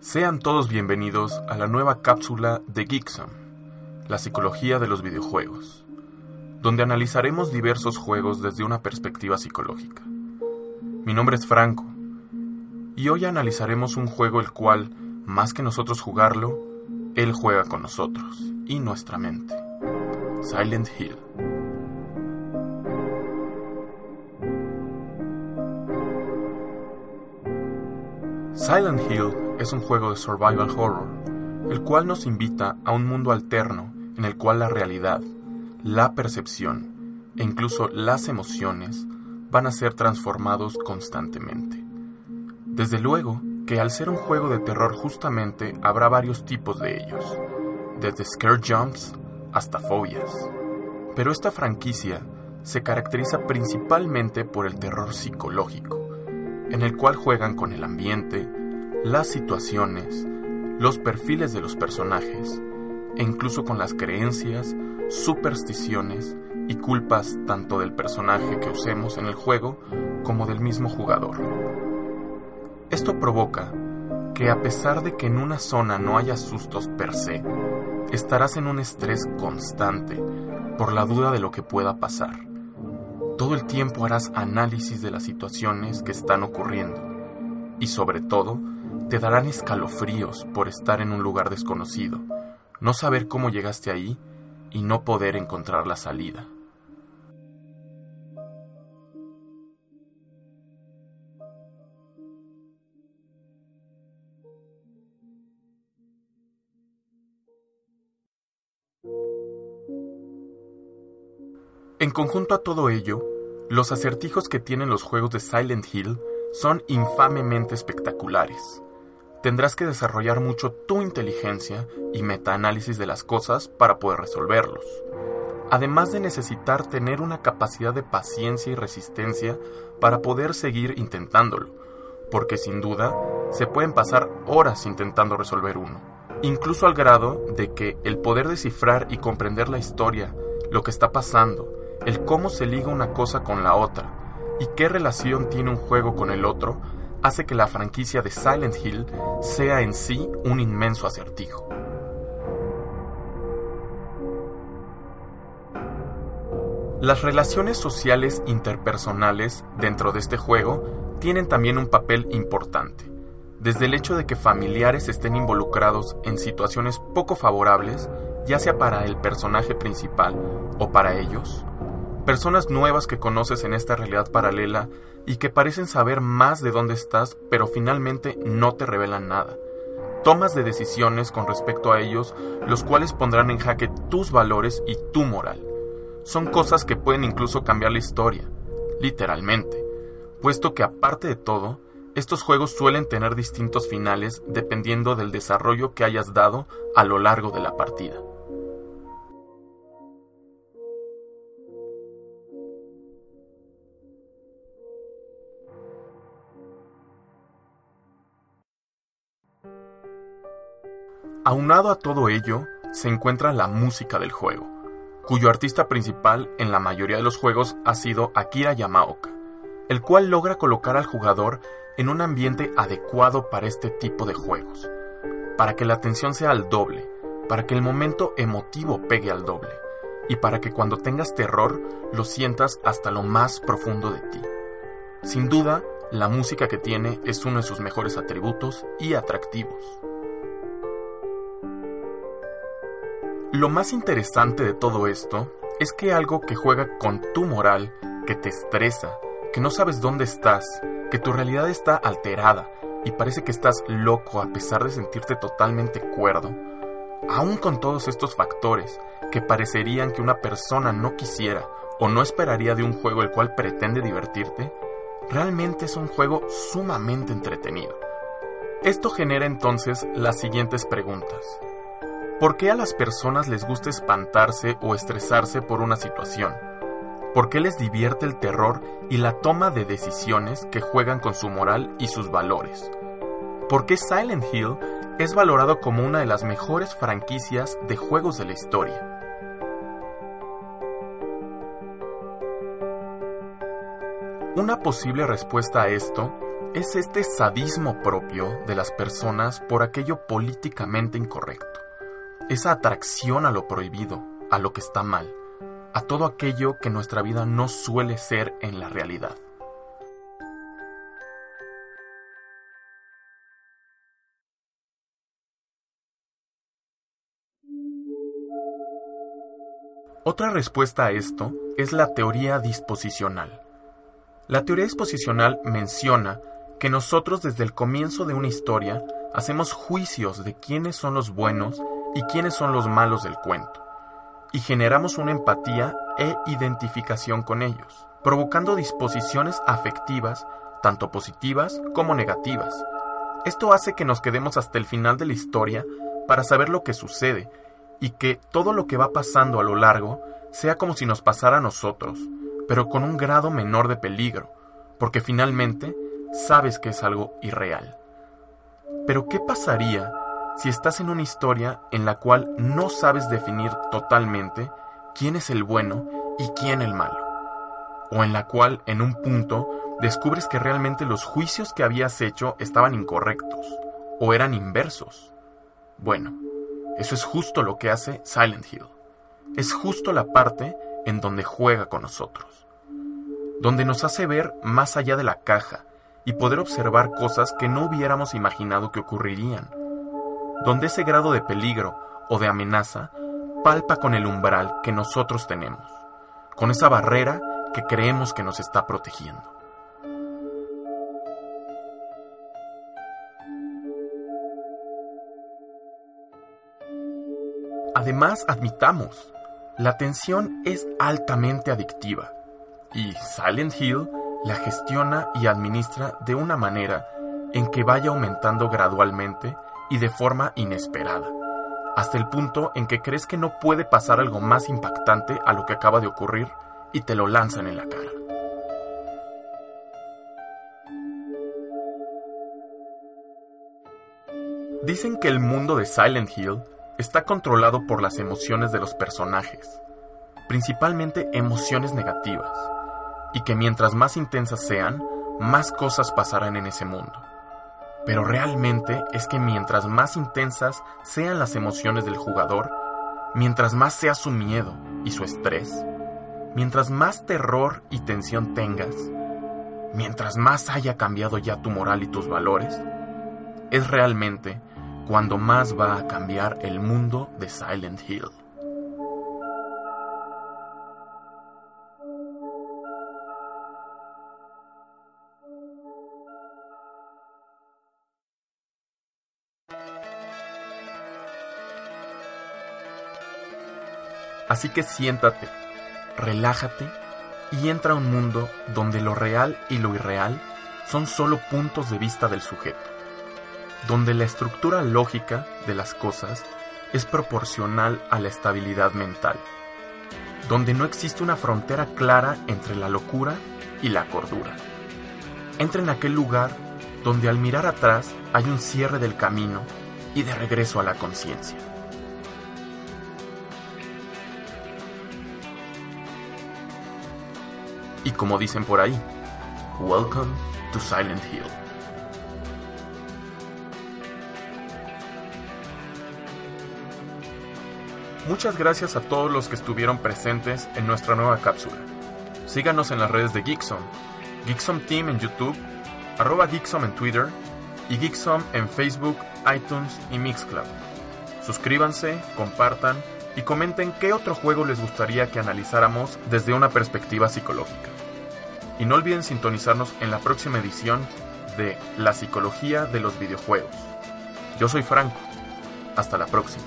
Sean todos bienvenidos a la nueva cápsula de Geeksom, la psicología de los videojuegos, donde analizaremos diversos juegos desde una perspectiva psicológica. Mi nombre es Franco, y hoy analizaremos un juego el cual, más que nosotros jugarlo, él juega con nosotros y nuestra mente. Silent Hill. Silent Hill es un juego de survival horror, el cual nos invita a un mundo alterno en el cual la realidad, la percepción e incluso las emociones van a ser transformados constantemente. Desde luego que al ser un juego de terror justamente habrá varios tipos de ellos, desde scare jumps hasta fobias. Pero esta franquicia se caracteriza principalmente por el terror psicológico, en el cual juegan con el ambiente, las situaciones, los perfiles de los personajes e incluso con las creencias, supersticiones y culpas tanto del personaje que usemos en el juego como del mismo jugador. Esto provoca que a pesar de que en una zona no haya sustos per se, estarás en un estrés constante por la duda de lo que pueda pasar. Todo el tiempo harás análisis de las situaciones que están ocurriendo y sobre todo te darán escalofríos por estar en un lugar desconocido, no saber cómo llegaste ahí y no poder encontrar la salida. En conjunto a todo ello, los acertijos que tienen los juegos de Silent Hill son infamemente espectaculares. Tendrás que desarrollar mucho tu inteligencia y metaanálisis de las cosas para poder resolverlos. Además de necesitar tener una capacidad de paciencia y resistencia para poder seguir intentándolo, porque sin duda se pueden pasar horas intentando resolver uno, incluso al grado de que el poder descifrar y comprender la historia, lo que está pasando, el cómo se liga una cosa con la otra y qué relación tiene un juego con el otro hace que la franquicia de Silent Hill sea en sí un inmenso acertijo. Las relaciones sociales interpersonales dentro de este juego tienen también un papel importante, desde el hecho de que familiares estén involucrados en situaciones poco favorables, ya sea para el personaje principal o para ellos, personas nuevas que conoces en esta realidad paralela y que parecen saber más de dónde estás, pero finalmente no te revelan nada. Tomas de decisiones con respecto a ellos, los cuales pondrán en jaque tus valores y tu moral. Son cosas que pueden incluso cambiar la historia, literalmente, puesto que aparte de todo, estos juegos suelen tener distintos finales dependiendo del desarrollo que hayas dado a lo largo de la partida. Aunado a todo ello, se encuentra la música del juego, cuyo artista principal en la mayoría de los juegos ha sido Akira Yamaoka, el cual logra colocar al jugador en un ambiente adecuado para este tipo de juegos, para que la atención sea al doble, para que el momento emotivo pegue al doble, y para que cuando tengas terror lo sientas hasta lo más profundo de ti. Sin duda, la música que tiene es uno de sus mejores atributos y atractivos. Lo más interesante de todo esto es que algo que juega con tu moral, que te estresa, que no sabes dónde estás, que tu realidad está alterada y parece que estás loco a pesar de sentirte totalmente cuerdo, aún con todos estos factores que parecerían que una persona no quisiera o no esperaría de un juego el cual pretende divertirte, realmente es un juego sumamente entretenido. Esto genera entonces las siguientes preguntas. ¿Por qué a las personas les gusta espantarse o estresarse por una situación? ¿Por qué les divierte el terror y la toma de decisiones que juegan con su moral y sus valores? ¿Por qué Silent Hill es valorado como una de las mejores franquicias de juegos de la historia? Una posible respuesta a esto es este sadismo propio de las personas por aquello políticamente incorrecto, esa atracción a lo prohibido, a lo que está mal, a todo aquello que nuestra vida no suele ser en la realidad. Otra respuesta a esto es la teoría disposicional. La teoría disposicional menciona que nosotros desde el comienzo de una historia hacemos juicios de quiénes son los buenos y quiénes son los malos del cuento, y generamos una empatía e identificación con ellos, provocando disposiciones afectivas, tanto positivas como negativas. Esto hace que nos quedemos hasta el final de la historia para saber lo que sucede y que todo lo que va pasando a lo largo sea como si nos pasara a nosotros, pero con un grado menor de peligro, porque finalmente sabes que es algo irreal. Pero ¿qué pasaría si estás en una historia en la cual no sabes definir totalmente quién es el bueno y quién el malo? O en la cual, en un punto, descubres que realmente los juicios que habías hecho estaban incorrectos, o eran inversos. Bueno, eso es justo lo que hace Silent Hill. Es justo la parte en donde juega con nosotros. Donde nos hace ver más allá de la caja y poder observar cosas que no hubiéramos imaginado que ocurrirían. Donde ese grado de peligro o de amenaza palpa con el umbral que nosotros tenemos, con esa barrera que creemos que nos está protegiendo. Además, admitamos, la tensión es altamente adictiva y Silent Hill la gestiona y administra de una manera en que vaya aumentando gradualmente y de forma inesperada, hasta el punto en que crees que no puede pasar algo más impactante a lo que acaba de ocurrir y te lo lanzan en la cara. Dicen que el mundo de Silent Hill está controlado por las emociones de los personajes, principalmente emociones negativas, y que mientras más intensas sean, más cosas pasarán en ese mundo. Pero realmente es que mientras más intensas sean las emociones del jugador, mientras más sea su miedo y su estrés, mientras más terror y tensión tengas, mientras más haya cambiado ya tu moral y tus valores, es realmente cuando más va a cambiar el mundo de Silent Hill. Así que siéntate, relájate y entra a un mundo donde lo real y lo irreal son solo puntos de vista del sujeto donde la estructura lógica de las cosas es proporcional a la estabilidad mental, donde no existe una frontera clara entre la locura y la cordura. Entra en aquel lugar donde al mirar atrás hay un cierre del camino y de regreso a la conciencia. Como dicen por ahí, Welcome to Silent Hill. Muchas gracias a todos los que estuvieron presentes en nuestra nueva cápsula. Síganos en las redes de Geeksom, Geeksom Team en YouTube, arroba Geeksom en Twitter y Geeksom en Facebook, iTunes y Mixcloud. Suscríbanse, compartan y comenten qué otro juego les gustaría que analizáramos desde una perspectiva psicológica. Y no olviden sintonizarnos en la próxima edición de La psicología de los videojuegos. Yo soy Franco. Hasta la próxima.